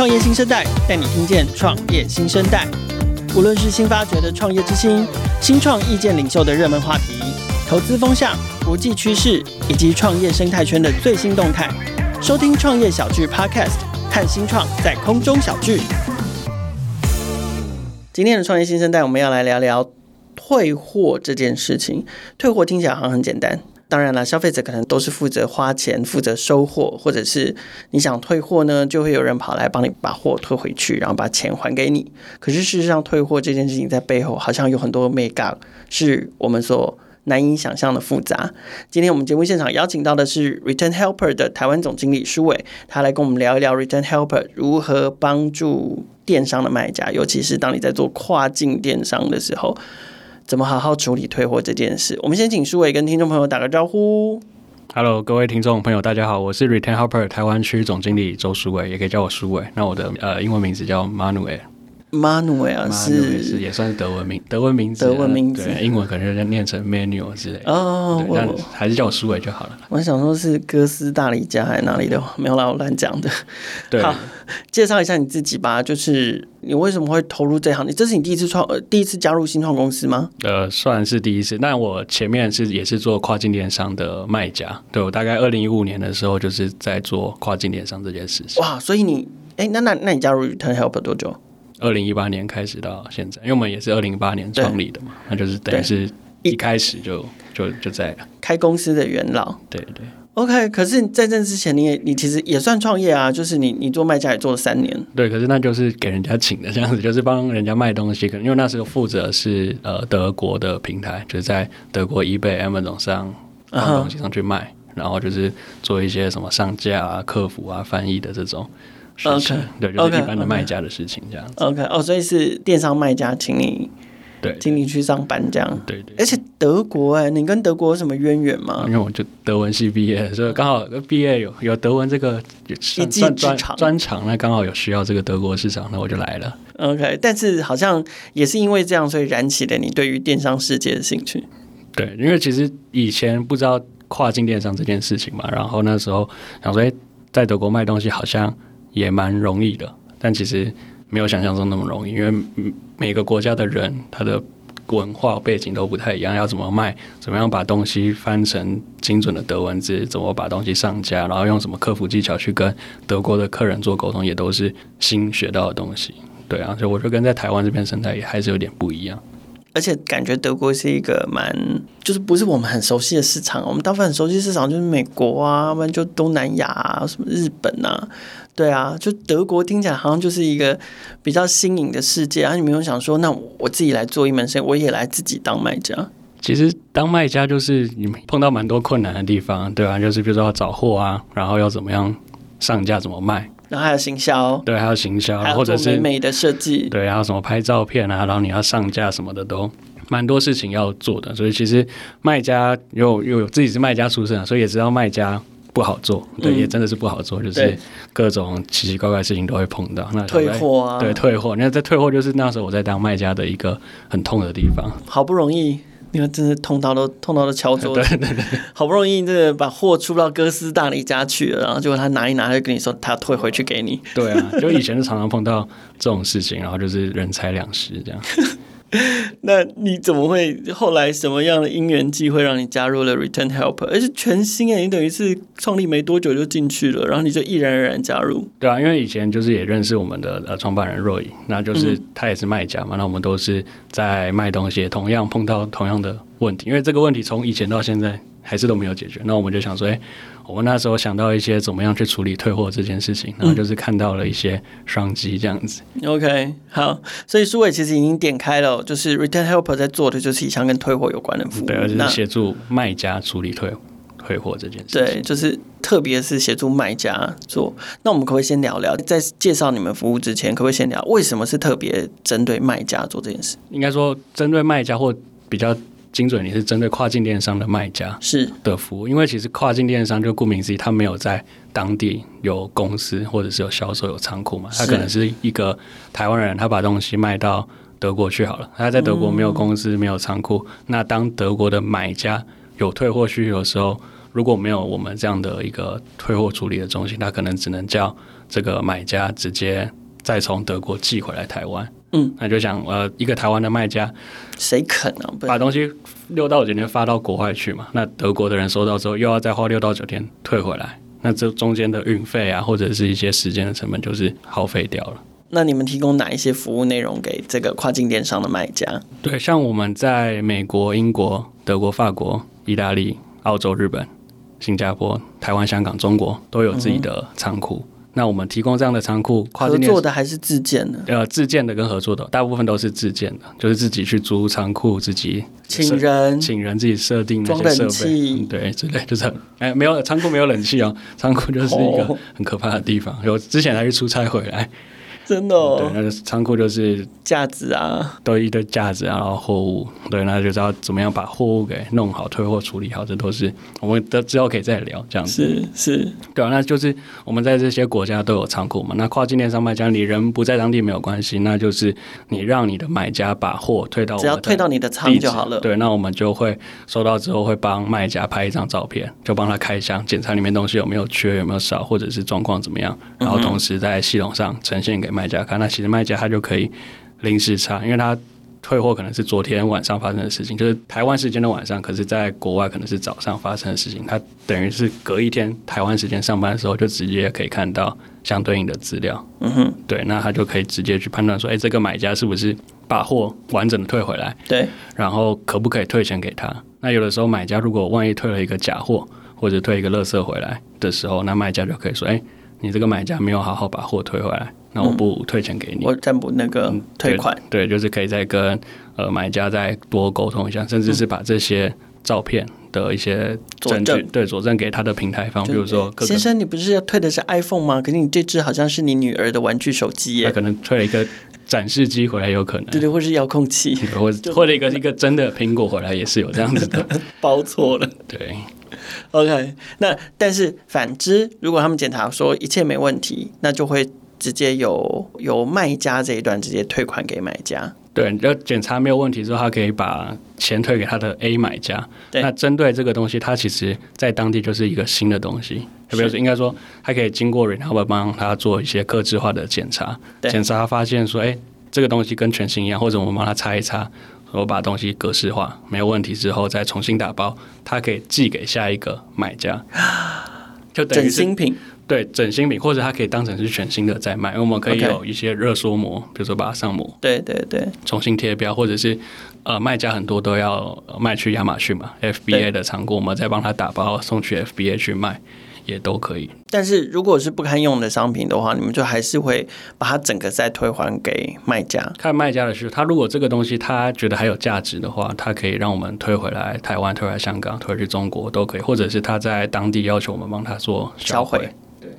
创业新生代带你听见创业新生代。无论是新发掘的创业之星、新创意见领袖的热门话题、投资风向、国际趋势以及创业生态圈的最新动态，收听创业小聚 Podcast，看新创在空中小聚。今天的创业新生代，我们要来聊聊退货这件事情。退货听起来好像很简单。当然了，消费者可能都是负责花钱、负责收货，或者是你想退货呢，就会有人跑来帮你把货退回去，然后把钱还给你。可是事实上，退货这件事情在背后好像有很多眉角，是我们所难以想象的复杂。今天我们节目现场邀请到的是 Return Helper 的台湾总经理书纬，他来跟我们聊一聊 Return Helper 如何帮助电商的卖家，尤其是当你在做跨境电商的时候。怎么好好处理退货这件事？我们先请苏伟跟听众朋友打个招呼。Hello，各位听众朋友，大家好，我是 Return Helper 台湾区总经理周书伟，也可以叫我书伟。那我的呃英文名字叫 Manuel。Manuel 是是也算是德文名，德文名字，德文名字，对，英文可能就念成 Manuel 之类的。哦，但还是叫我苏伟就好了。我想说是哥斯大黎加还是哪里的？没有啦，我乱讲的。对，好，介绍一下你自己吧。就是你为什么会投入这行？你这是你第一次创，呃，第一次加入新创公司吗？呃，算是第一次。但我前面是也是做跨境电商的卖家。对，我大概二零一五年的时候就是在做跨境电商这件事情。哇，所以你，哎，那那那你加入 Return Helper 多久？二零一八年开始到现在，因为我们也是二零一八年创立的嘛，那就是等于是一开始就就就在开公司的元老。对对，OK。可是在这之前，你也你其实也算创业啊，就是你你做卖家也做了三年。对，可是那就是给人家请的这样子，就是帮人家卖东西。可能因为那时候负责是呃德国的平台，就是在德国 eBay、Amazon 上放东西上去卖，uh huh. 然后就是做一些什么上架啊、客服啊、翻译的这种。OK，对，就是一般的卖家的事情这样子。OK，哦，所以是电商卖家请你，对，请你去上班这样。对对。而且德国哎，你跟德国有什么渊源吗？因为我就德文系毕业，所以刚好毕业有有德文这个一技之长专长，那刚好有需要这个德国市场，那我就来了。OK，但是好像也是因为这样，所以燃起了你对于电商世界的兴趣。对，因为其实以前不知道跨境电商这件事情嘛，然后那时候想说，哎，在德国卖东西好像。也蛮容易的，但其实没有想象中那么容易，因为每个国家的人他的文化背景都不太一样，要怎么卖，怎么样把东西翻成精准的德文字，怎么把东西上架，然后用什么客服技巧去跟德国的客人做沟通，也都是新学到的东西。对啊，所以我觉得跟在台湾这边生态也还是有点不一样。而且感觉德国是一个蛮，就是不是我们很熟悉的市场。我们大部分很熟悉市场就是美国啊，要不然就东南亚啊，什么日本啊，对啊，就德国听起来好像就是一个比较新颖的世界啊。你没有想说，那我自己来做一门生意，我也来自己当卖家。其实当卖家就是你碰到蛮多困难的地方，对啊，就是比如说要找货啊，然后要怎么样上架，怎么卖。然后还有行销，对，还有行销，或者是美美的设计，对，还有什么拍照片啊，然后你要上架什么的，都蛮多事情要做的。所以其实卖家又又有自己是卖家出身，所以也知道卖家不好做，对，嗯、也真的是不好做，就是各种奇奇怪怪的事情都会碰到。那退货啊，对，退货，那在退货就是那时候我在当卖家的一个很痛的地方，好不容易。因为真是痛到都痛到都敲桌子，对对对，好不容易这个把货出到哥斯大黎加去了，然后结果他拿一拿就跟你说他要退回去给你。对啊，就以前就常常碰到这种事情，然后就是人财两失这样。那你怎么会后来什么样的因缘际会让你加入了 Return Helper？而且全新哎，你等于是创立没多久就进去了，然后你就毅然而然加入。对啊，因为以前就是也认识我们的呃创办人 Roy，那就是他也是卖家嘛，那我们都是在卖东西，同样碰到同样的问题，因为这个问题从以前到现在还是都没有解决，那我们就想说，哎。我们那时候想到一些怎么样去处理退货这件事情，然后就是看到了一些商机这样子。嗯、OK，好，所以苏伟其实已经点开了，就是 Return Helper 在做的就是一项跟退货有关的服务，对，而且是协助卖家处理退退货这件事情。对，就是特别是协助卖家做。那我们可不可以先聊聊，在介绍你们服务之前，可不可以先聊为什么是特别针对卖家做这件事？应该说，针对卖家或比较。精准，你是针对跨境电商的卖家是。的服务，因为其实跨境电商就顾名思义，他没有在当地有公司或者是有销售有仓库嘛，他可能是一个台湾人，他把东西卖到德国去好了，他在德国没有公司、嗯、没有仓库，那当德国的买家有退货需求的时候，如果没有我们这样的一个退货处理的中心，他可能只能叫这个买家直接再从德国寄回来台湾。嗯，那就想呃，一个台湾的卖家，谁肯啊？把东西六到九天发到国外去嘛？那德国的人收到之后，又要再花六到九天退回来，那这中间的运费啊，或者是一些时间的成本，就是耗费掉了。那你们提供哪一些服务内容给这个跨境电商的卖家？对，像我们在美国、英国、德国、法国、意大利、澳洲、日本、新加坡、台湾、香港、中国都有自己的仓库。嗯那我们提供这样的仓库，跨合作的还是自建的？呃，自建的跟合作的，大部分都是自建的，就是自己去租仓库，自己请人，请人自己设定那些设备，对，之类就是哎，没有仓库没有冷气哦，仓库就是一个很可怕的地方。有之前还是出差回来。真的、哦，对，那个仓库就是架子啊，都一堆架子啊，然后货物，对，那就知道怎么样把货物给弄好，退货处理好，这都是我们的之后可以再聊这样子。是是，对啊，那就是我们在这些国家都有仓库嘛。那跨境电商卖家，你人不在当地没有关系，那就是你让你的买家把货退到我，只要退到你的仓就好了。对，那我们就会收到之后会帮卖家拍一张照片，就帮他开箱检查里面东西有没有缺，有没有少，或者是状况怎么样，然后同时在系统上呈现给卖家看。那其实卖家他就可以临时查，因为他退货可能是昨天晚上发生的事情，就是台湾时间的晚上，可是在国外可能是早上发生的事情。他等于是隔一天台湾时间上班的时候，就直接可以看到相对应的资料。嗯哼，对，那他就可以直接去判断说，哎，这个买家是不是把货完整的退回来？对，然后可不可以退钱给他？那有的时候买家如果万一退了一个假货，或者退一个垃圾回来的时候，那卖家就可以说，哎，你这个买家没有好好把货退回来。那我不退钱给你，嗯、我暂补那个退款，嗯对。对，就是可以再跟呃买家再多沟通一下，甚至是把这些照片的一些证据，证对，佐证给他的平台方，比如说先生，你不是要退的是 iPhone 吗？可是你这只好像是你女儿的玩具手机耶，他可能退了一个展示机回来，有可能，对对，或是遥控器，或者或者一个一个真的苹果回来，也是有这样子的，包错了，对。OK，那但是反之，如果他们检查说一切没问题，那就会。直接由由卖家这一段直接退款给买家。对，要检查没有问题之后，他可以把钱退给他的 A 买家。对，那针对这个东西，它其实在当地就是一个新的东西。特别是，应该说，他可以经过 Renault 帮他做一些客制化的检查，检查他发现说，哎，这个东西跟全新一样，或者我们帮他擦一擦，我把东西格式化没有问题之后，再重新打包，他可以寄给下一个买家，就等于整新品。对，整新品或者它可以当成是全新的在卖，因为我们可以有一些热缩膜，比如说把它上膜，对对对，重新贴标，或者是呃卖家很多都要卖去亚马逊嘛，FBA 的仓库，我们再帮他打包送去 FBA 去卖，也都可以。但是如果是不堪用的商品的话，你们就还是会把它整个再退还给卖家。看卖家的需求，他如果这个东西他觉得还有价值的话，他可以让我们退回来台湾、退回来香港、退回去中国都可以，或者是他在当地要求我们帮他做销毁。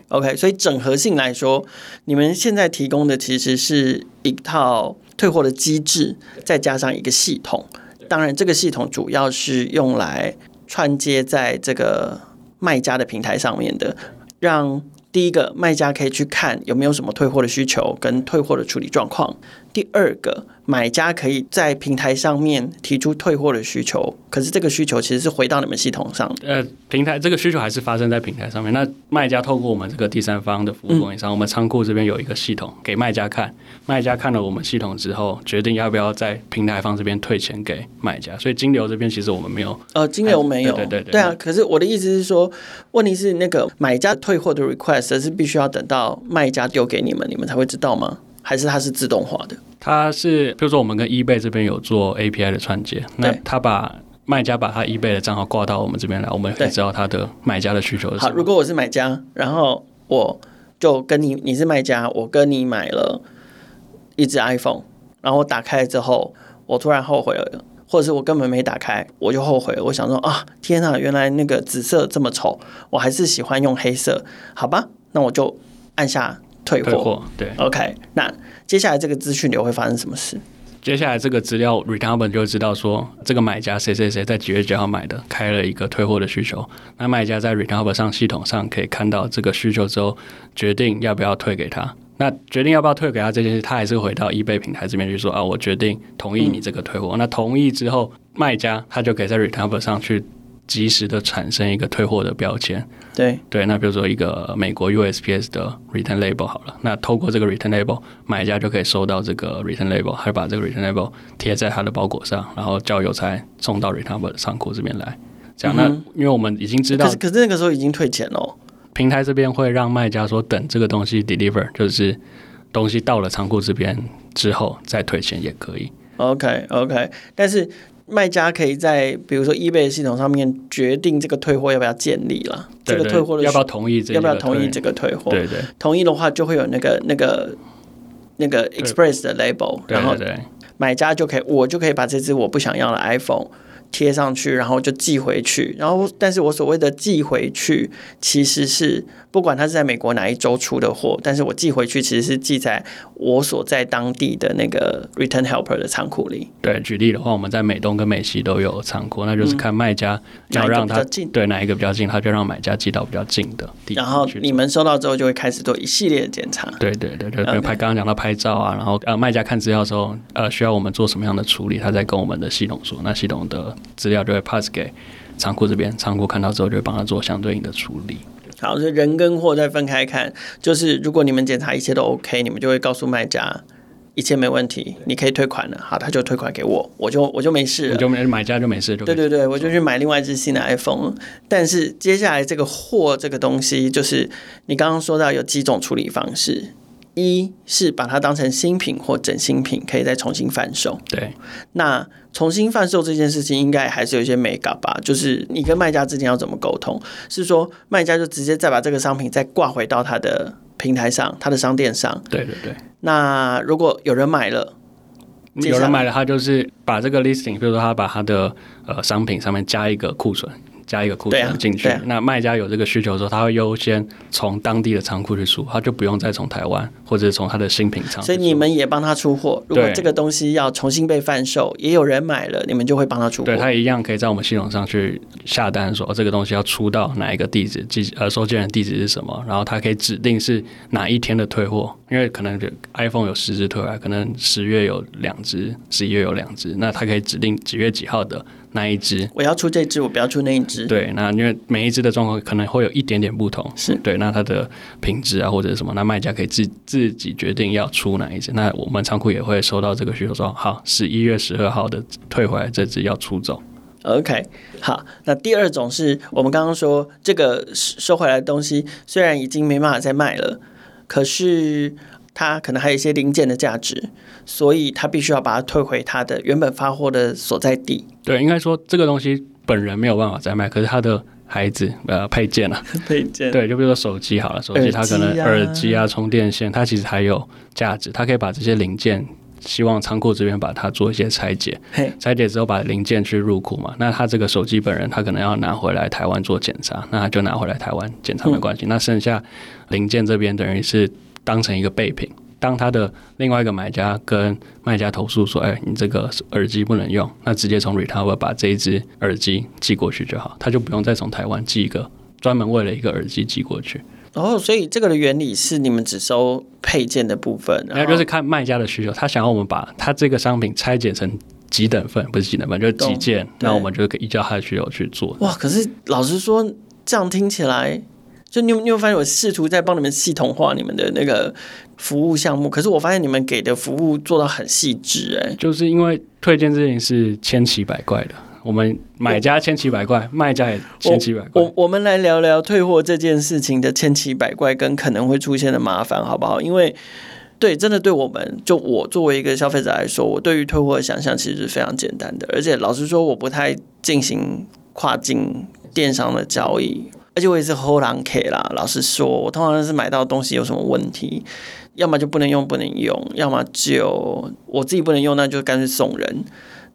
OK，所以整合性来说，你们现在提供的其实是一套退货的机制，再加上一个系统。当然，这个系统主要是用来串接在这个卖家的平台上面的，让第一个卖家可以去看有没有什么退货的需求跟退货的处理状况。第二个。买家可以在平台上面提出退货的需求，可是这个需求其实是回到你们系统上的。呃，平台这个需求还是发生在平台上面。那卖家透过我们这个第三方的服务供应商，嗯、我们仓库这边有一个系统给卖家看，卖家看了我们系统之后，决定要不要在平台方这边退钱给卖家。所以金流这边其实我们没有，呃，金流没有，对对对，对啊。可是我的意思是说，问题是那个买家退货的 request 是必须要等到卖家丢给你们，你们才会知道吗？还是它是自动化的？它是，比如说我们跟 eBay 这边有做 API 的串接，那他把卖家把他 eBay 的账号挂到我们这边来，我们可以知道他的买家的需求是什么。好，如果我是买家，然后我就跟你，你是卖家，我跟你买了一只 iPhone，然后我打开之后，我突然后悔了，或者是我根本没打开，我就后悔了。我想说啊，天哪，原来那个紫色这么丑，我还是喜欢用黑色，好吧，那我就按下。退货，对，OK。那接下来这个资讯流会发生什么事？接下来这个资料 Return 就知道说，这个买家谁谁谁在几月几号买的，开了一个退货的需求。那卖家在 Return 上系统上可以看到这个需求之后，决定要不要退给他。那决定要不要退给他这件事，他还是回到 eBay 平台这边去说啊，我决定同意你这个退货。嗯、那同意之后，卖家他就可以在 Return 上去。及时的产生一个退货的标签。对对，那比如说一个美国 USPS 的 return label 好了，那透过这个 return label，买家就可以收到这个 return label，还把这个 return label 贴在他的包裹上，然后叫邮差送到 return 仓库这边来。这样，那因为我们已经知道，可是可是那个时候已经退钱了。平台这边会让卖家说，等这个东西 deliver，就是东西到了仓库这边之后再退钱也可以。OK OK，但是卖家可以在比如说 eBay 系统上面决定这个退货要不要建立了，这个退货的要不要同意这个，要不要同意这个退货？对对，同意的话就会有那个那个那个 Express 的 label，然后买家就可以，我就可以把这只我不想要的 iPhone。贴上去，然后就寄回去。然后，但是我所谓的寄回去，其实是不管他是在美国哪一州出的货，但是我寄回去其实是寄在我所在当地的那个 return helper 的仓库里。对，举例的话，我们在美东跟美西都有仓库，那就是看卖家要让他、嗯、对哪一个比较近，他就让买家寄到比较近的地方。然后你们收到之后，就会开始做一系列的检查。对对对，就拍刚刚讲到拍照啊，然后呃卖家看资料的时候，呃需要我们做什么样的处理，他再跟我们的系统说，那系统的。资料就会 pass 给仓库这边，仓库看到之后就会帮他做相对应的处理。好，所以人跟货再分开看，就是如果你们检查一切都 OK，你们就会告诉卖家一切没问题，你可以退款了。好，他就退款给我，我就我就没事了，就没买家就没事就。对对对，我就去买另外一只新的 iPhone。但是接下来这个货这个东西，就是你刚刚说到有几种处理方式。一是把它当成新品或整新品，可以再重新贩售。对，那重新贩售这件事情应该还是有一些美感吧？就是你跟卖家之间要怎么沟通？是说卖家就直接再把这个商品再挂回到他的平台上，他的商店上。对对对。那如果有人买了，有人买了，他就是把这个 listing，比如说他把他的呃商品上面加一个库存。加一个库存进去，啊啊、那卖家有这个需求的时候，他会优先从当地的仓库去出，他就不用再从台湾或者从他的新品仓。所以你们也帮他出货。如果这个东西要重新被贩售，也有人买了，你们就会帮他出货。对，他一样可以在我们系统上去下单说，说这个东西要出到哪一个地址，寄呃收件人地址是什么，然后他可以指定是哪一天的退货，因为可能 iPhone 有十只退来，可能十月有两只，十一月有两只，那他可以指定几月几号的。那一只我要出这只，我不要出那一只。对，那因为每一只的状况可能会有一点点不同，是对。那它的品质啊，或者什么，那卖家可以自自己决定要出哪一只。那我们仓库也会收到这个需求说，好，十一月十二号的退回来这只要出走。OK，好。那第二种是我们刚刚说这个收回来的东西，虽然已经没办法再卖了，可是。它可能还有一些零件的价值，所以他必须要把它退回他的原本发货的所在地。对，应该说这个东西本人没有办法再卖，可是他的孩子呃配件啊，配件对，就比如说手机好了，手机它可能耳机啊、充电线，它其实还有价值，它可以把这些零件，希望仓库这边把它做一些拆解，拆解之后把零件去入库嘛。那他这个手机本人他可能要拿回来台湾做检查，那他就拿回来台湾检查没关系。嗯、那剩下零件这边等于是。当成一个备品，当他的另外一个买家跟卖家投诉说：“哎，你这个耳机不能用。”那直接从 Retover 把这一只耳机寄过去就好，他就不用再从台湾寄一个专门为了一个耳机寄过去。哦，所以这个的原理是你们只收配件的部分，然后就是看卖家的需求，他想要我们把他这个商品拆解成几等份，不是几等份，就是几件，那我们就可以依照他的需求去做。哇，可是老实说，这样听起来。就你有你有发现我试图在帮你们系统化你们的那个服务项目，可是我发现你们给的服务做到很细致哎，就是因为退件这件事千奇百怪的，我们买家千奇百怪，卖家也千奇百怪。我我，我们来聊聊退货这件事情的千奇百怪跟可能会出现的麻烦，好不好？因为对，真的对我们就我作为一个消费者来说，我对于退货的想象其实是非常简单的，而且老实说，我不太进行跨境电商的交易。而且我也是后浪客啦，老实说，我通常是买到东西有什么问题，要么就不能用不能用，要么就我自己不能用，那就干脆送人。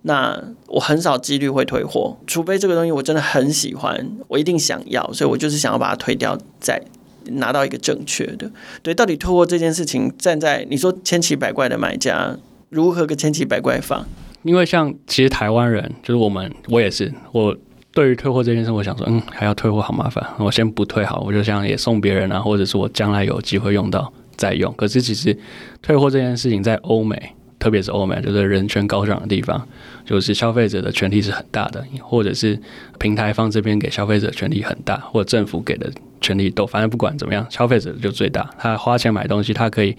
那我很少几率会退货，除非这个东西我真的很喜欢，我一定想要，所以我就是想要把它退掉，再拿到一个正确的。对，到底退货这件事情，站在你说千奇百怪的买家，如何个千奇百怪法？因为像其实台湾人，就是我们，我也是我。对于退货这件事，我想说，嗯，还要退货好麻烦，我先不退好，我就想也送别人啊，或者是我将来有机会用到再用。可是其实退货这件事情在欧美特别是欧美，就是人权高涨的地方，就是消费者的权利是很大的，或者是平台方这边给消费者权利很大，或者政府给的权利都，反正不管怎么样，消费者就最大。他花钱买东西，他可以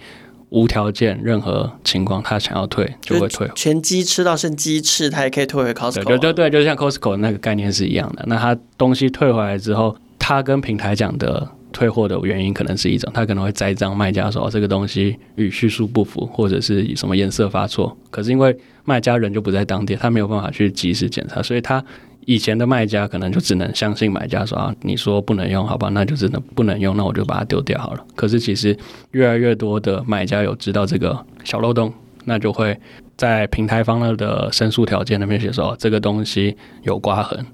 无条件，任何情况他想要退就会退。全鸡吃到剩鸡翅，他也可以退回 Costco。对对对，就像 Costco 那个概念是一样的。那他东西退回来之后，他跟平台讲的。退货的原因可能是一种，他可能会栽赃卖家说这个东西与叙述不符，或者是以什么颜色发错。可是因为卖家人就不在当地，他没有办法去及时检查，所以他以前的卖家可能就只能相信买家说啊，你说不能用，好吧，那就真的不能用，那我就把它丢掉好了。可是其实越来越多的买家有知道这个小漏洞，那就会在平台方的申诉条件那边写说这个东西有刮痕，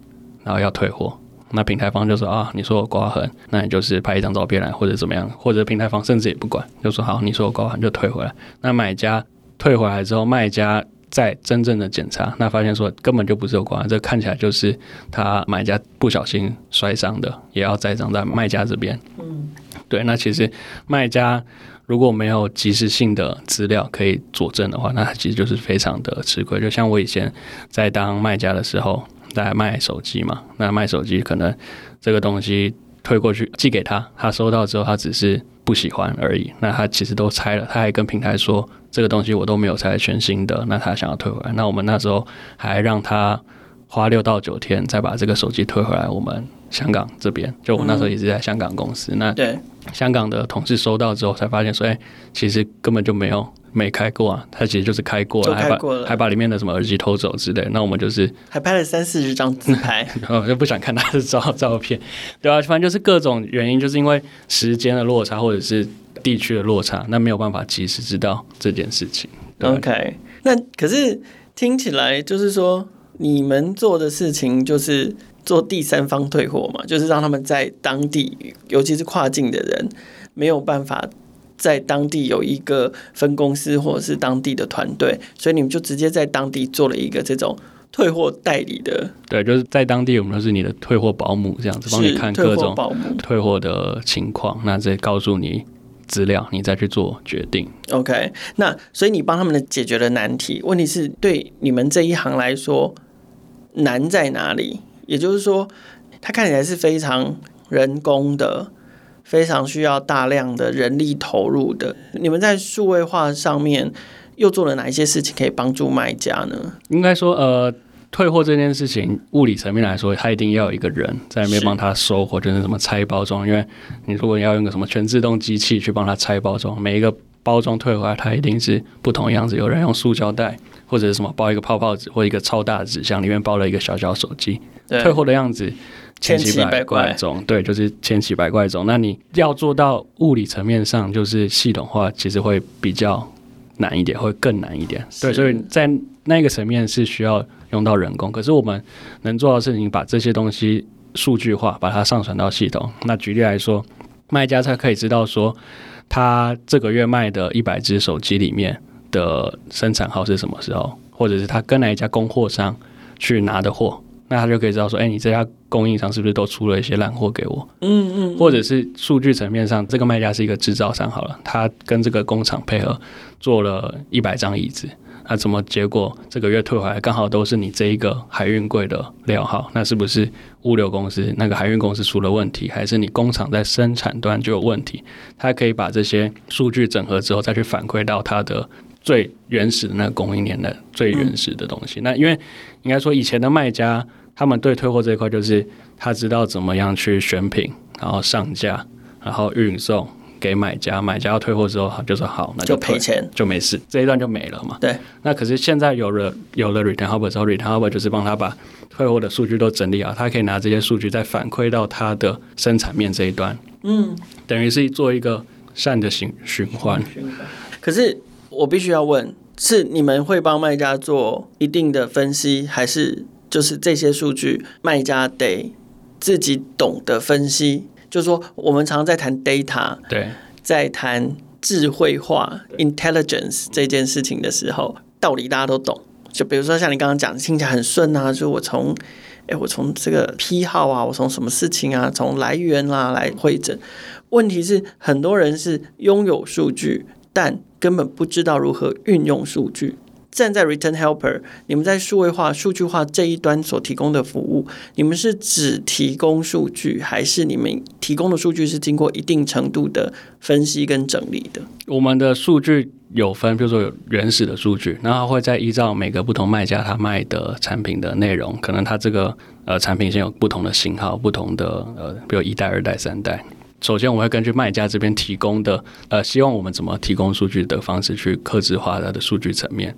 然后要退货。那平台方就说啊，你说我刮痕，那你就是拍一张照片来，或者怎么样，或者平台方甚至也不管，就说好，你说我刮痕就退回来。那买家退回来之后，卖家再真正的检查，那发现说根本就不是有刮，这看起来就是他买家不小心摔伤的，也要栽赃在卖家这边。嗯，对，那其实卖家如果没有及时性的资料可以佐证的话，那其实就是非常的吃亏。就像我以前在当卖家的时候。在卖手机嘛，那卖手机可能这个东西退过去寄给他，他收到之后他只是不喜欢而已。那他其实都拆了，他还跟平台说这个东西我都没有拆，全新的。那他想要退回来，那我们那时候还让他花六到九天再把这个手机退回来。我们香港这边，就我那时候也是在香港公司，那对香港的同事收到之后才发现说，哎，其实根本就没有。没开过啊，他其实就是开过了，还把还把里面的什么耳机偷走之类。那我们就是还拍了三四十张自拍，然 后就不想看他的照照片，对啊，反正就是各种原因，就是因为时间的落差或者是地区的落差，那没有办法及时知道这件事情。OK，那可是听起来就是说，你们做的事情就是做第三方退货嘛，就是让他们在当地，尤其是跨境的人没有办法。在当地有一个分公司或者是当地的团队，所以你们就直接在当地做了一个这种退货代理的。对，就是在当地我们都是你的退货保姆，这样子帮你看各种退货的情况，那再告诉你资料，你再去做决定。OK，那所以你帮他们的解决了难题，问题是对你们这一行来说难在哪里？也就是说，它看起来是非常人工的。非常需要大量的人力投入的。你们在数位化上面又做了哪一些事情可以帮助卖家呢？应该说，呃，退货这件事情，物理层面来说，它一定要有一个人在那边帮他收，货，就是什么拆包装。因为你如果要用个什么全自动机器去帮他拆包装，每一个包装退回来，它一定是不同样子。有人用塑胶袋，或者是什么包一个泡泡纸，或一个超大的纸箱，里面包了一个小小手机，退货的样子。千奇百怪种，对，就是千奇百怪种。那你要做到物理层面上，就是系统化，其实会比较难一点，会更难一点。对，所以在那个层面是需要用到人工。可是我们能做到的事情，把这些东西数据化，把它上传到系统。那举例来说，卖家才可以知道说，他这个月卖的一百只手机里面的生产号是什么时候，或者是他跟哪一家供货商去拿的货。那他就可以知道说，哎、欸，你这家供应商是不是都出了一些烂货给我？嗯嗯，或者是数据层面上，这个卖家是一个制造商好了，他跟这个工厂配合做了一百张椅子，那怎么结果这个月退回来刚好都是你这一个海运柜的料号？那是不是物流公司那个海运公司出了问题，还是你工厂在生产端就有问题？他可以把这些数据整合之后，再去反馈到他的。最原始的那个供应链的最原始的东西，嗯、那因为应该说以前的卖家，他们对退货这一块就是他知道怎么样去选品，然后上架，然后运送给买家，买家要退货之后就说好，那就赔钱就没事，这一段就没了嘛。对。那可是现在有了有了 Return Hub 之后，Return Hub 就是帮他把退货的数据都整理好，他可以拿这些数据再反馈到他的生产面这一端，嗯，等于是做一个善的循循环。可是。我必须要问：是你们会帮卖家做一定的分析，还是就是这些数据卖家得自己懂得分析？就是说，我们常常在谈 data，对，在谈智慧化 intelligence 这件事情的时候，道理大家都懂。就比如说像你刚刚讲，听起来很顺啊，就我从哎，我从这个批号啊，我从什么事情啊，从来源啊来会诊。问题是，很多人是拥有数据，但根本不知道如何运用数据，站在 Return Helper，你们在数位化、数据化这一端所提供的服务，你们是只提供数据，还是你们提供的数据是经过一定程度的分析跟整理的？我们的数据有分，比如说有原始的数据，然后会再依照每个不同卖家他卖的产品的内容，可能他这个呃产品线有不同的型号、不同的呃，比如一代、二代、三代。首先，我会根据卖家这边提供的，呃，希望我们怎么提供数据的方式去克制化它的数据层面。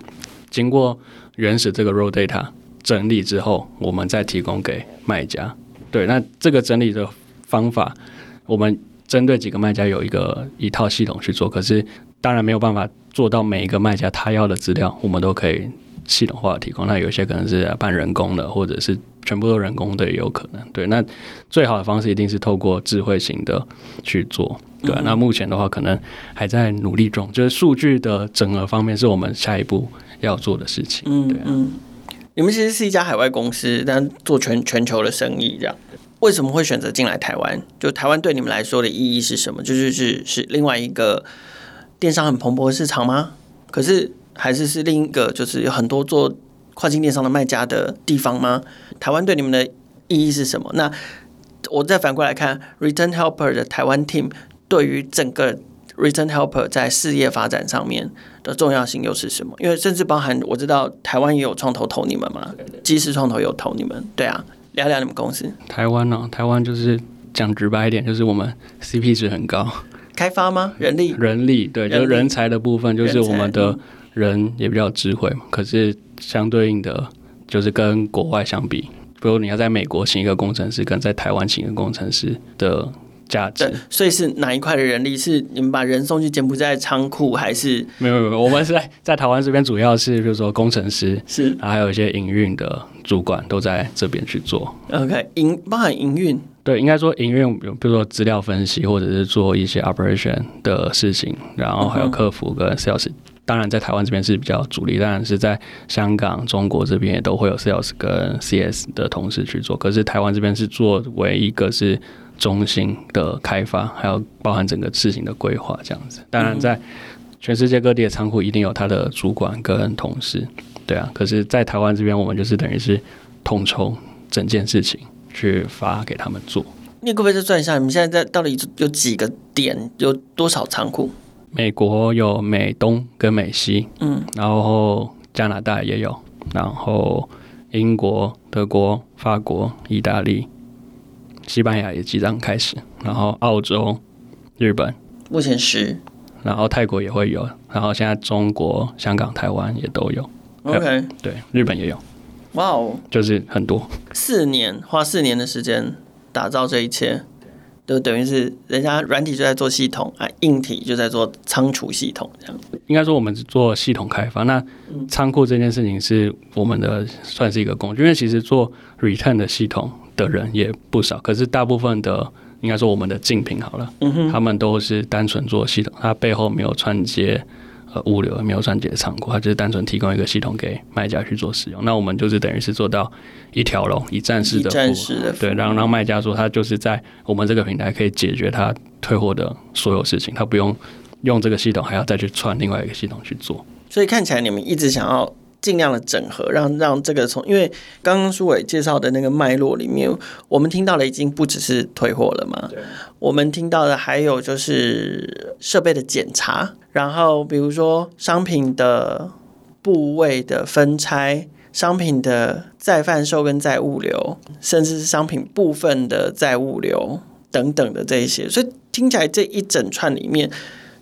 经过原始这个 raw data 整理之后，我们再提供给卖家。对，那这个整理的方法，我们针对几个卖家有一个一套系统去做。可是，当然没有办法做到每一个卖家他要的资料，我们都可以系统化提供。那有些可能是半人工的，或者是。全部都人工的也有可能，对。那最好的方式一定是透过智慧型的去做，对。嗯、那目前的话，可能还在努力中，就是数据的整合方面是我们下一步要做的事情。嗯，对、啊、嗯。你们其实是一家海外公司，但做全全球的生意，这样为什么会选择进来台湾？就台湾对你们来说的意义是什么？就是是是另外一个电商很蓬勃的市场吗？可是还是是另一个，就是有很多做。跨境电商的卖家的地方吗？台湾对你们的意义是什么？那我再反过来看，Return Helper 的台湾 team 对于整个 Return Helper 在事业发展上面的重要性又是什么？因为甚至包含我知道台湾也有创投投你们嘛，即时创投有投你们，对啊，聊聊你们公司。台湾呢、啊？台湾就是讲直白一点，就是我们 CP 值很高，开发吗？人力？人力对，就是人才的部分，就是我们的人也比较智慧嘛，可是。相对应的，就是跟国外相比，比如你要在美国请一个工程师，跟在台湾请一个工程师的价值。所以是哪一块的人力？是你们把人送去柬埔寨仓库，还是？没有没有，我们是在在台湾这边，主要是比如说工程师，是，然后还有一些营运的主管都在这边去做。OK，营包含营运，对，应该说营运，比如说资料分析，或者是做一些 operation 的事情，然后还有客服跟 sales。当然，在台湾这边是比较主力，当然是在香港、中国这边也都会有 sales 跟 CS 的同事去做。可是台湾这边是作为一个是中心的开发，还有包含整个事情的规划这样子。当然，在全世界各地的仓库一定有他的主管跟同事，对啊。可是，在台湾这边，我们就是等于是统筹整件事情去发给他们做。你可不可以再算一下，你们现在在到底有几个点，有多少仓库？美国有美东跟美西，嗯，然后加拿大也有，然后英国、德国、法国、意大利、西班牙也即将开始，然后澳洲、日本，目前是，然后泰国也会有，然后现在中国、香港、台湾也都有，OK，对，日本也有，哇哦，就是很多，四年花四年的时间打造这一切。就等于是人家软体就在做系统啊，硬体就在做仓储系统这样。应该说我们是做系统开发，那仓库这件事情是我们的算是一个工具，因为其实做 return 的系统的人也不少，可是大部分的应该说我们的竞品好了，他们都是单纯做系统，它背后没有串接。物流没有串接的仓库，它就是单纯提供一个系统给卖家去做使用。那我们就是等于是做到一条龙、一站式的服务，对，让让卖家说他就是在我们这个平台可以解决他退货的所有事情，他不用用这个系统还要再去串另外一个系统去做。所以看起来你们一直想要。尽量的整合，让让这个从，因为刚刚舒伟介绍的那个脉络里面，我们听到的已经不只是退货了嘛，我们听到的还有就是设备的检查，然后比如说商品的部位的分拆，商品的再贩售跟再物流，甚至是商品部分的再物流等等的这一些，所以听起来这一整串里面，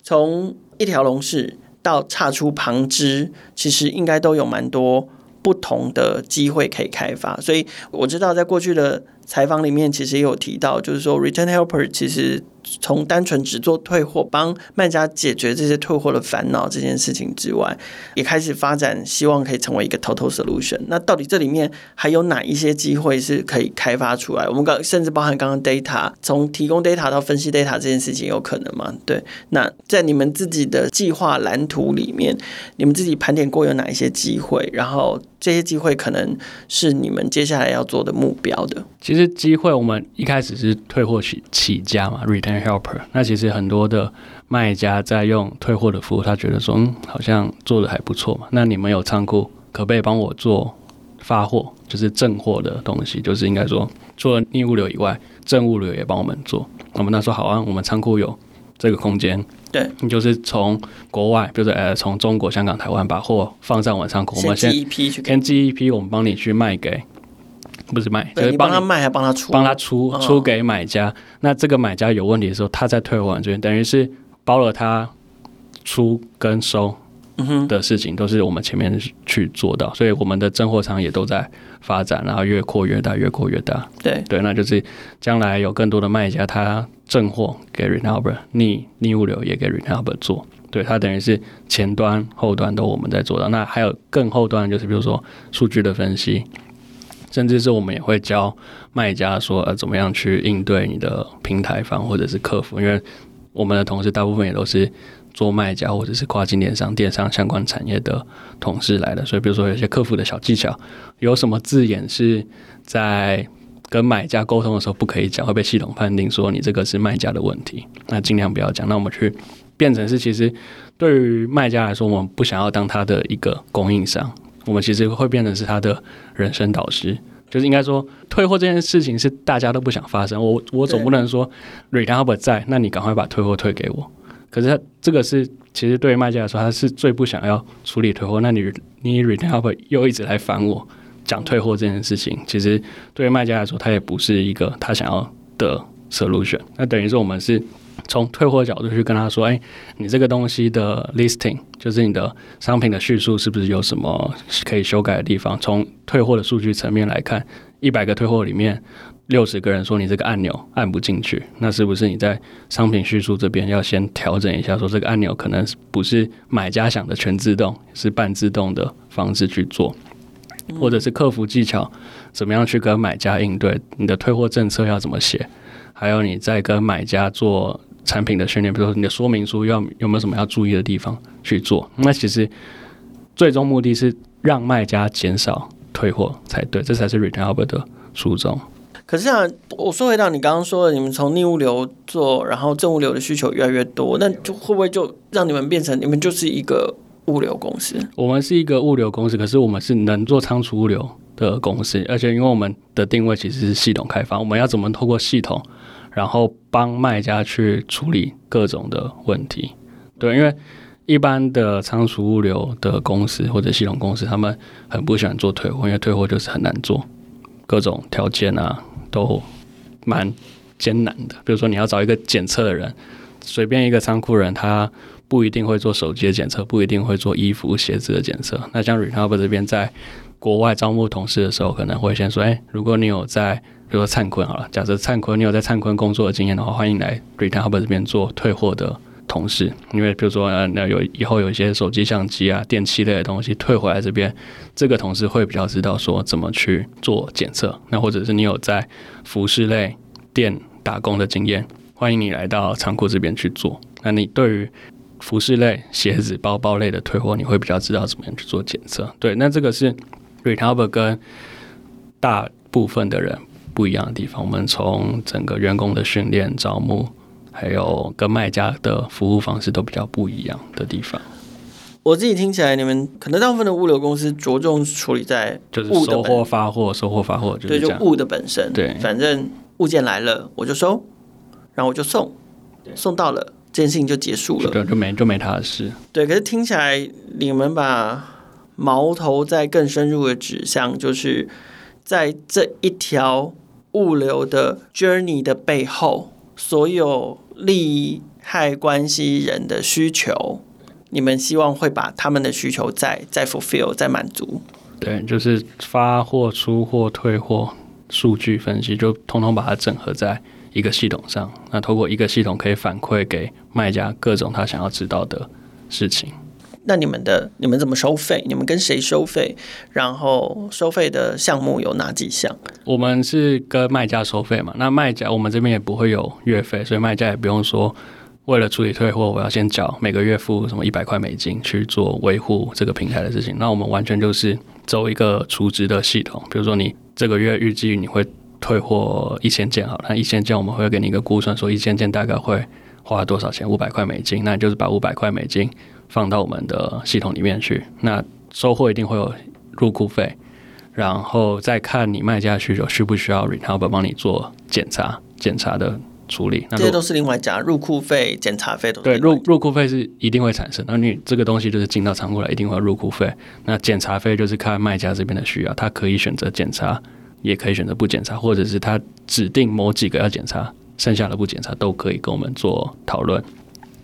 从一条龙式。到岔出旁支，其实应该都有蛮多不同的机会可以开发，所以我知道在过去的采访里面，其实也有提到，就是说 Return Helper 其实。从单纯只做退货，帮卖家解决这些退货的烦恼这件事情之外，也开始发展，希望可以成为一个 Total Solution。那到底这里面还有哪一些机会是可以开发出来？我们刚甚至包含刚刚 Data，从提供 Data 到分析 Data 这件事情有可能吗？对，那在你们自己的计划蓝图里面，你们自己盘点过有哪一些机会？然后这些机会可能是你们接下来要做的目标的。其实机会，我们一开始是退货起起家嘛 Helper，那其实很多的卖家在用退货的服务，他觉得说，嗯，好像做的还不错嘛。那你们有仓库，可不可以帮我做发货，就是正货的东西？就是应该说，除了逆物流以外，正物流也帮我们做。我们那时候好啊，我们仓库有这个空间，对，你就是从国外，比如说呃，从中国、香港、台湾把货放在我们仓库，我们先寄一批去，先寄一批，我们帮你去卖给。不是卖，就是帮他卖，还帮他出，帮他出出给买家。哦。那这个买家有问题的时候，他再退货这边，等于是包了他出跟收的事情，都是我们前面去做到。所以我们的正货仓也都在发展，然后越扩越大，越扩越大。对对，那就是将来有更多的卖家，他正货给 Renewable，逆逆物流也给 Renewable 做。对，他等于是前端后端都我们在做到。那还有更后端，就是比如说数据的分析。甚至是我们也会教卖家说，呃，怎么样去应对你的平台方或者是客服，因为我们的同事大部分也都是做卖家或者是跨境电商、电商相关产业的同事来的，所以比如说有些客服的小技巧，有什么字眼是在跟买家沟通的时候不可以讲，会被系统判定说你这个是卖家的问题，那尽量不要讲。那我们去变成是，其实对于卖家来说，我们不想要当他的一个供应商。我们其实会变成是他的人生导师，就是应该说退货这件事情是大家都不想发生。我我总不能说 Retailer 在，那你赶快把退货退给我。可是他这个是其实对于卖家来说，他是最不想要处理退货。那你你 Retailer 又一直来烦我讲退货这件事情，其实对于卖家来说，他也不是一个他想要的 solution。那等于说我们是。从退货角度去跟他说：“哎，你这个东西的 listing，就是你的商品的叙述，是不是有什么可以修改的地方？从退货的数据层面来看，一百个退货里面，六十个人说你这个按钮按不进去，那是不是你在商品叙述这边要先调整一下？说这个按钮可能不是买家想的全自动，是半自动的方式去做，或者是客服技巧，怎么样去跟买家应对？你的退货政策要怎么写？还有你在跟买家做。”产品的训练，比如说你的说明书要有没有什么要注意的地方去做？那其实最终目的是让卖家减少退货才对，这才是 Retailer 的初衷。可是啊，我说回到你刚刚说的，你们从逆物流做，然后正物流的需求越来越多，那就会不会就让你们变成你们就是一个物流公司？我们是一个物流公司，可是我们是能做仓储物流的公司，而且因为我们的定位其实是系统开发，我们要怎么透过系统？然后帮卖家去处理各种的问题，对，因为一般的仓储物流的公司或者系统公司，他们很不喜欢做退货，因为退货就是很难做，各种条件啊都蛮艰难的。比如说你要找一个检测的人，随便一个仓库人，他不一定会做手机的检测，不一定会做衣服鞋子的检测。那像 Reitab 这边在国外招募同事的时候，可能会先说：哎，如果你有在比如说灿坤好了，假设灿坤你有在灿坤工作的经验的话，欢迎来 Retailer 这边做退货的同事。因为比如说呃，那有以后有一些手机、相机啊、电器类的东西退回来这边，这个同事会比较知道说怎么去做检测。那或者是你有在服饰类店打工的经验，欢迎你来到仓库这边去做。那你对于服饰类、鞋子、包包类的退货，你会比较知道怎么样去做检测。对，那这个是 Retailer 跟大部分的人。不一样的地方，我们从整个员工的训练、招募，还有跟卖家的服务方式都比较不一样的地方。我自己听起来，你们可能大部分的物流公司着重处理在就是收货发货、收货发货，对，就物的本身。对，反正物件来了我就收，然后我就送，送到了这件事情就结束了，对，就没就没他的事。对，可是听起来你们把矛头再更深入的指向，就是在这一条。物流的 journey 的背后，所有利害关系人的需求，你们希望会把他们的需求再再 fulfill 再满足。对，就是发货、出货、退货、数据分析，就通通把它整合在一个系统上。那透过一个系统，可以反馈给卖家各种他想要知道的事情。那你们的你们怎么收费？你们跟谁收费？然后收费的项目有哪几项？我们是跟卖家收费嘛。那卖家我们这边也不会有月费，所以卖家也不用说为了处理退货，我要先缴每个月付什么一百块美金去做维护这个平台的事情。那我们完全就是走一个储值的系统。比如说你这个月预计你会退货一千件，好，那一千件我们会给你一个估算，说一千件大概会花多少钱？五百块美金，那就是把五百块美金放到我们的系统里面去。那收货一定会有入库费，然后再看你卖家需求需不需要 Rentalber 帮你做检查，检查的处理。那这些都是另外加入库费、检查费都对，入入库费是一定会产生。那你这个东西就是进到仓库来，一定会有入库费。那检查费就是看卖家这边的需要，他可以选择检查，也可以选择不检查，或者是他指定某几个要检查。剩下的不检查都可以跟我们做讨论。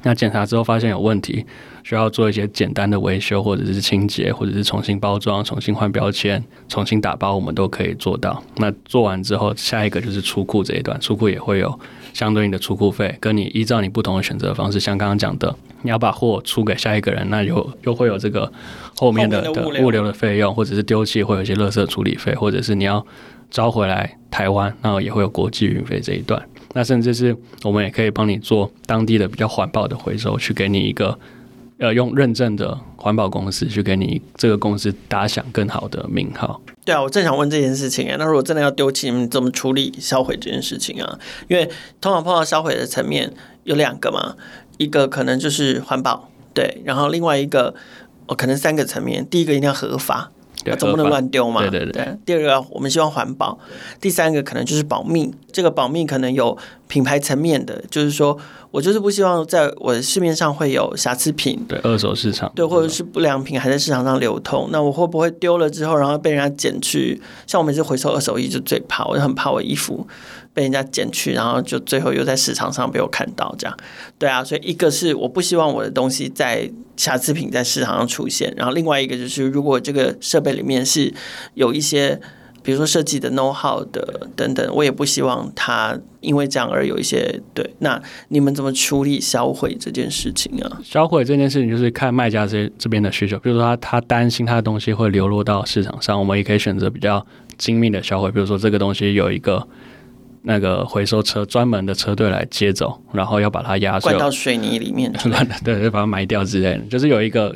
那检查之后发现有问题，需要做一些简单的维修，或者是清洁，或者是重新包装、重新换标签、重新打包，我们都可以做到。那做完之后，下一个就是出库这一段，出库也会有相对应的出库费，跟你依照你不同的选择方式，像刚刚讲的，你要把货出给下一个人，那又又会有这个后面的的物流的费用，或者是丢弃会有一些垃圾处理费，或者是你要招回来台湾，那也会有国际运费这一段。那甚至是我们也可以帮你做当地的比较环保的回收，去给你一个呃用认证的环保公司去给你这个公司打响更好的名号。对啊，我正想问这件事情啊。那如果真的要丢弃，你们怎么处理销毁这件事情啊？因为通常碰到销毁的层面有两个嘛，一个可能就是环保，对，然后另外一个哦可能三个层面，第一个一定要合法。对，总不能乱丢嘛。对对对，对。第二个，我们希望环保。第三个，可能就是保密。这个保密可能有品牌层面的，就是说我就是不希望在我的市面上会有瑕疵品。对，二手市场。对，或者是不良品还在市场上流通，那我会不会丢了之后，然后被人家捡去？像我每次回收二手衣，就最怕，我就很怕我衣服。被人家捡去，然后就最后又在市场上被我看到，这样，对啊，所以一个是我不希望我的东西在瑕疵品在市场上出现，然后另外一个就是如果这个设备里面是有一些，比如说设计的 know how 的等等，我也不希望他因为这样而有一些对。那你们怎么处理销毁这件事情啊？销毁这件事情就是看卖家这这边的需求，比如说他他担心他的东西会流落到市场上，我们也可以选择比较精密的销毁，比如说这个东西有一个。那个回收车专门的车队来接走，然后要把它压碎，灌到水泥里面，对，对，把它埋掉之类的。就是有一个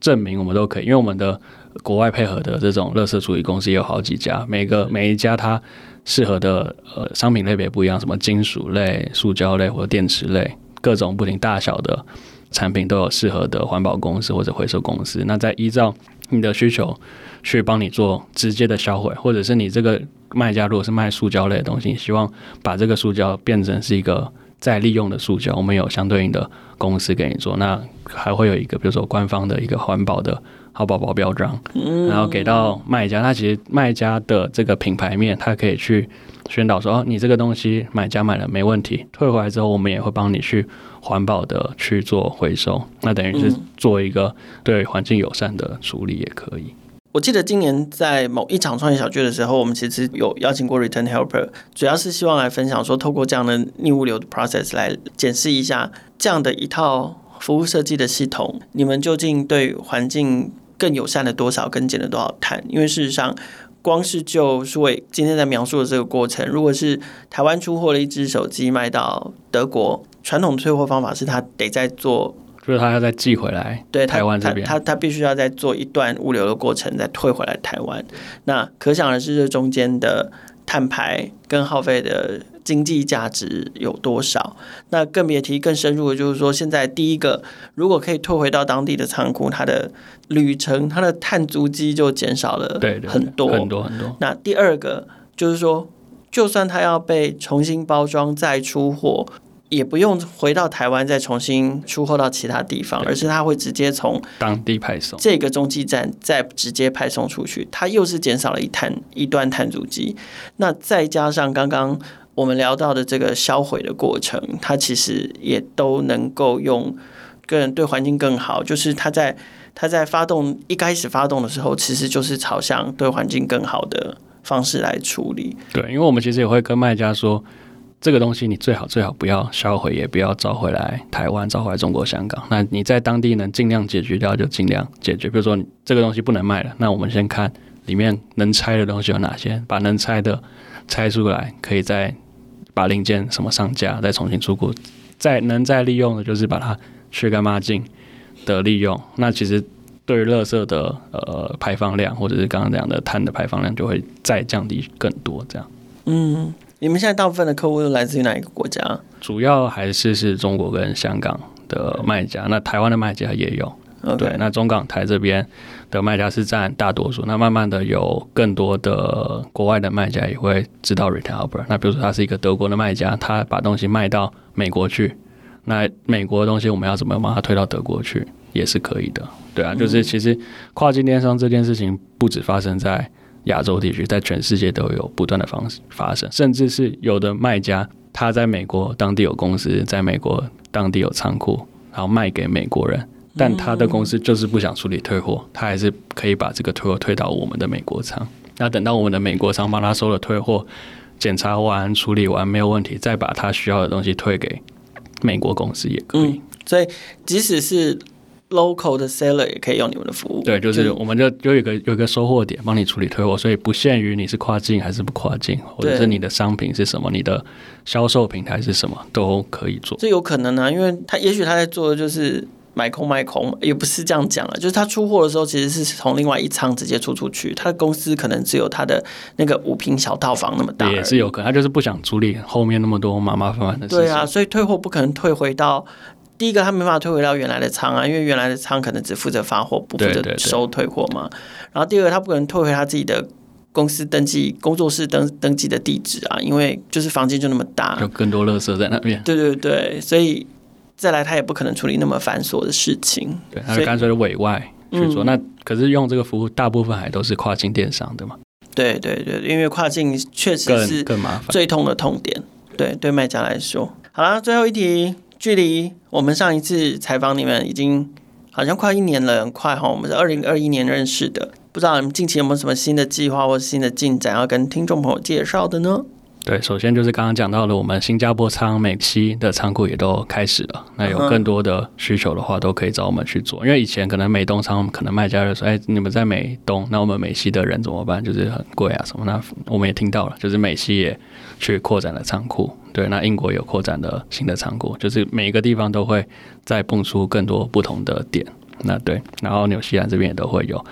证明，我们都可以，因为我们的国外配合的这种垃圾处理公司也有好几家，每个每一家它适合的呃商品类别不一样，什么金属类、塑胶类或者电池类，各种不同大小的产品都有适合的环保公司或者回收公司。那再依照你的需求去帮你做直接的销毁，或者是你这个。卖家如果是卖塑胶类的东西，希望把这个塑胶变成是一个再利用的塑胶，我们有相对应的公司给你做。那还会有一个，比如说官方的一个环保的好宝宝标章，然后给到卖家。他其实卖家的这个品牌面，他可以去宣导说：哦，你这个东西买家买了没问题，退回来之后，我们也会帮你去环保的去做回收。那等于是做一个对环境友善的处理也可以。我记得今年在某一场创业小聚的时候，我们其实有邀请过 Return Helper，主要是希望来分享说，透过这样的逆物流的 process 来检视一下这样的一套服务设计的系统，你们究竟对环境更友善了多少，跟减了多少碳？因为事实上，光是就数位今天在描述的这个过程，如果是台湾出货了一只手机卖到德国，传统退货方法是他得在做。就是他要再寄回来，对台湾这边，他他，他必须要再做一段物流的过程，再退回来台湾。那可想而知，这中间的碳排跟耗费的经济价值有多少？那更别提更深入的，就是说，现在第一个，如果可以退回到当地的仓库，它的旅程，它的碳足迹就减少了很多很多很多。那第二个就是说，就算它要被重新包装再出货。也不用回到台湾再重新出货到其他地方，而是它会直接从当地派送这个中继站再直接派送出去，它又是减少了一碳一段碳足迹。那再加上刚刚我们聊到的这个销毁的过程，它其实也都能够用更对环境更好。就是它在它在发动一开始发动的时候，其实就是朝向对环境更好的方式来处理。对，因为我们其实也会跟卖家说。这个东西你最好最好不要销毁，也不要找回来台湾，找回来中国香港。那你在当地能尽量解决掉就尽量解决。比如说这个东西不能卖了，那我们先看里面能拆的东西有哪些，把能拆的拆出来，可以再把零件什么上架，再重新出库。再能再利用的，就是把它去干抹净的利用。那其实对于垃圾的呃排放量，或者是刚刚讲的碳的排放量，就会再降低更多。这样，嗯。你们现在大部分的客户都来自于哪一个国家？主要还是是中国跟香港的卖家，那台湾的卖家也有。对，那中港台这边的卖家是占大多数。那慢慢的有更多的国外的卖家也会知道 Retail Helper。那比如说他是一个德国的卖家，他把东西卖到美国去，那美国的东西我们要怎么把它推到德国去，也是可以的。对啊，就是其实跨境电商这件事情不止发生在亚洲地区，在全世界都有不断的方式发生，甚至是有的卖家他在美国当地有公司，在美国当地有仓库，然后卖给美国人。但他的公司就是不想处理退货，他还是可以把这个退货退到我们的美国仓。那等到我们的美国仓帮他收了退货，检查完、处理完没有问题，再把他需要的东西退给美国公司也可以。嗯，所以即使是 local 的 seller 也可以用你们的服务。对，就是我们就有一个有一个收货点帮你处理退货，所以不限于你是跨境还是不跨境，或者是你的商品是什么，你的销售平台是什么，都可以做。这有可能啊，因为他也许他在做的就是。买空卖空也不是这样讲了，就是他出货的时候，其实是从另外一仓直接出出去。他的公司可能只有他的那个五平小套房那么大，也是有可能。他就是不想处理后面那么多麻麻烦烦的事情。对啊，所以退货不可能退回到第一个，他没办法退回到原来的仓啊，因为原来的仓可能只负责发货，不负责收退货嘛。然后第二个，他不可能退回他自己的公司登记工作室登登记的地址啊，因为就是房间就那么大，有更多垃圾在那边。对对对，所以。再来，他也不可能处理那么繁琐的事情，对，他就干脆委外去做。嗯、那可是用这个服务，大部分还都是跨境电商的嘛？对对对，因为跨境确实是更麻烦，最痛的痛点。对对，卖家来说，好了，最后一题，距离我们上一次采访你们已经好像快一年了，很快哈。我们是二零二一年认识的，不知道你们近期有没有什么新的计划或新的进展要跟听众朋友介绍的呢？对，首先就是刚刚讲到了，我们新加坡仓、美西的仓库也都开始了。那有更多的需求的话，都可以找我们去做。因为以前可能美东仓，可能卖家就说：“哎，你们在美东，那我们美西的人怎么办？就是很贵啊什么？”那我们也听到了，就是美西也去扩展了仓库。对，那英国有扩展的新的仓库，就是每一个地方都会再蹦出更多不同的点。那对，然后纽西兰这边也都会有。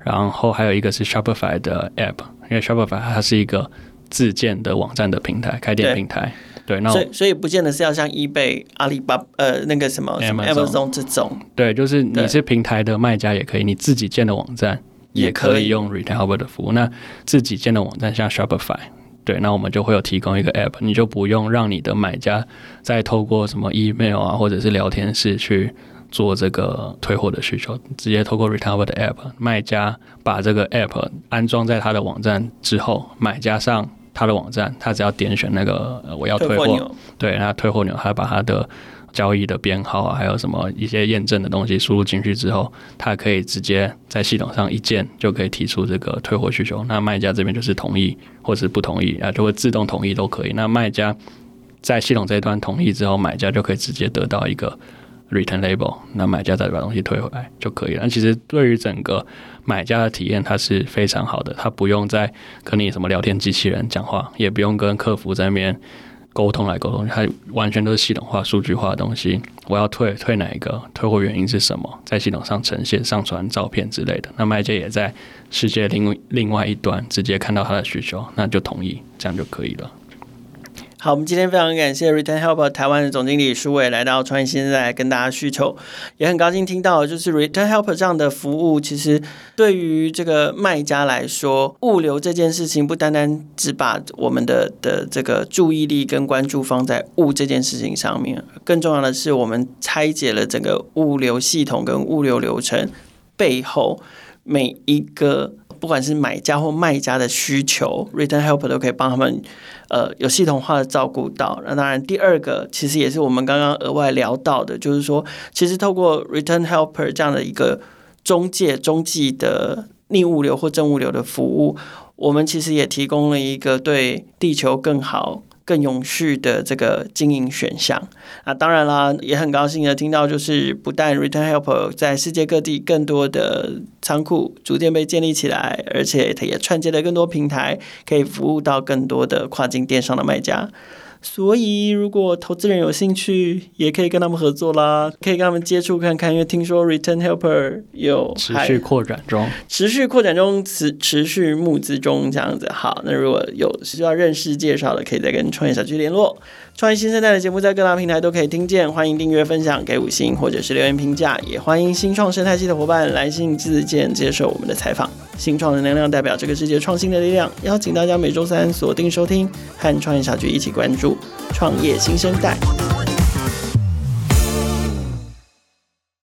然后还有一个是 Shopify 的 App，因为 Shopify 它是一个。自建的网站的平台，开店平台，对，那所以所以不见得是要像 eBay、阿里巴巴呃那个什么 Amazon 这种，对，就是你是平台的卖家也可以，你自己建的网站也可以。用 Retail Helper 的服务。那自己建的网站像 Shopify，对，那我们就会有提供一个 App，你就不用让你的买家再透过什么 email 啊或者是聊天室去。做这个退货的需求，直接透过 Retail 的 App，卖家把这个 App 安装在他的网站之后，买家上他的网站，他只要点选那个我要退货，对，然后退货钮，他把他的交易的编号啊，还有什么一些验证的东西输入进去之后，他可以直接在系统上一键就可以提出这个退货需求。那卖家这边就是同意或是不同意啊，就会自动同意都可以。那卖家在系统这一端同意之后，买家就可以直接得到一个。Return label，那买家再把东西退回来就可以了。其实对于整个买家的体验，它是非常好的。他不用再跟你什么聊天机器人讲话，也不用跟客服在那边沟通来沟通，它完全都是系统化、数据化的东西。我要退退哪一个？退货原因是什么？在系统上呈现、上传照片之类的。那卖家也在世界另另外一端直接看到他的需求，那就同意，这样就可以了。好，我们今天非常感谢 Return Helper 台湾的总经理书纬来到创业新时代跟大家需求，也很高兴听到就是 Return Helper 这样的服务，其实对于这个卖家来说，物流这件事情不单单只把我们的的这个注意力跟关注放在物这件事情上面，更重要的是我们拆解了整个物流系统跟物流流程背后每一个。不管是买家或卖家的需求，Return Helper 都可以帮他们，呃，有系统化的照顾到。那当然，第二个其实也是我们刚刚额外聊到的，就是说，其实透过 Return Helper 这样的一个中介、中继的逆物流或正物流的服务，我们其实也提供了一个对地球更好。更永续的这个经营选项啊，当然啦，也很高兴的听到，就是不但 Return Helper 在世界各地更多的仓库逐渐被建立起来，而且它也串接了更多平台，可以服务到更多的跨境电商的卖家。所以如果投资人有兴趣，也可以跟他们合作啦，可以跟他们接触看看。因为听说 Return Helper 有持续扩展中，持续扩展中，持持续募资中这样子。好，那如果有需要认识介绍的，可以再跟创业小聚联络。创业新生代的节目在各大平台都可以听见，欢迎订阅、分享、给五星或者是留言评价，也欢迎新创生态系的伙伴来信自荐接受我们的采访。新创的能量代表这个世界创新的力量，邀请大家每周三锁定收听，和创业小聚一起关注创业新生代。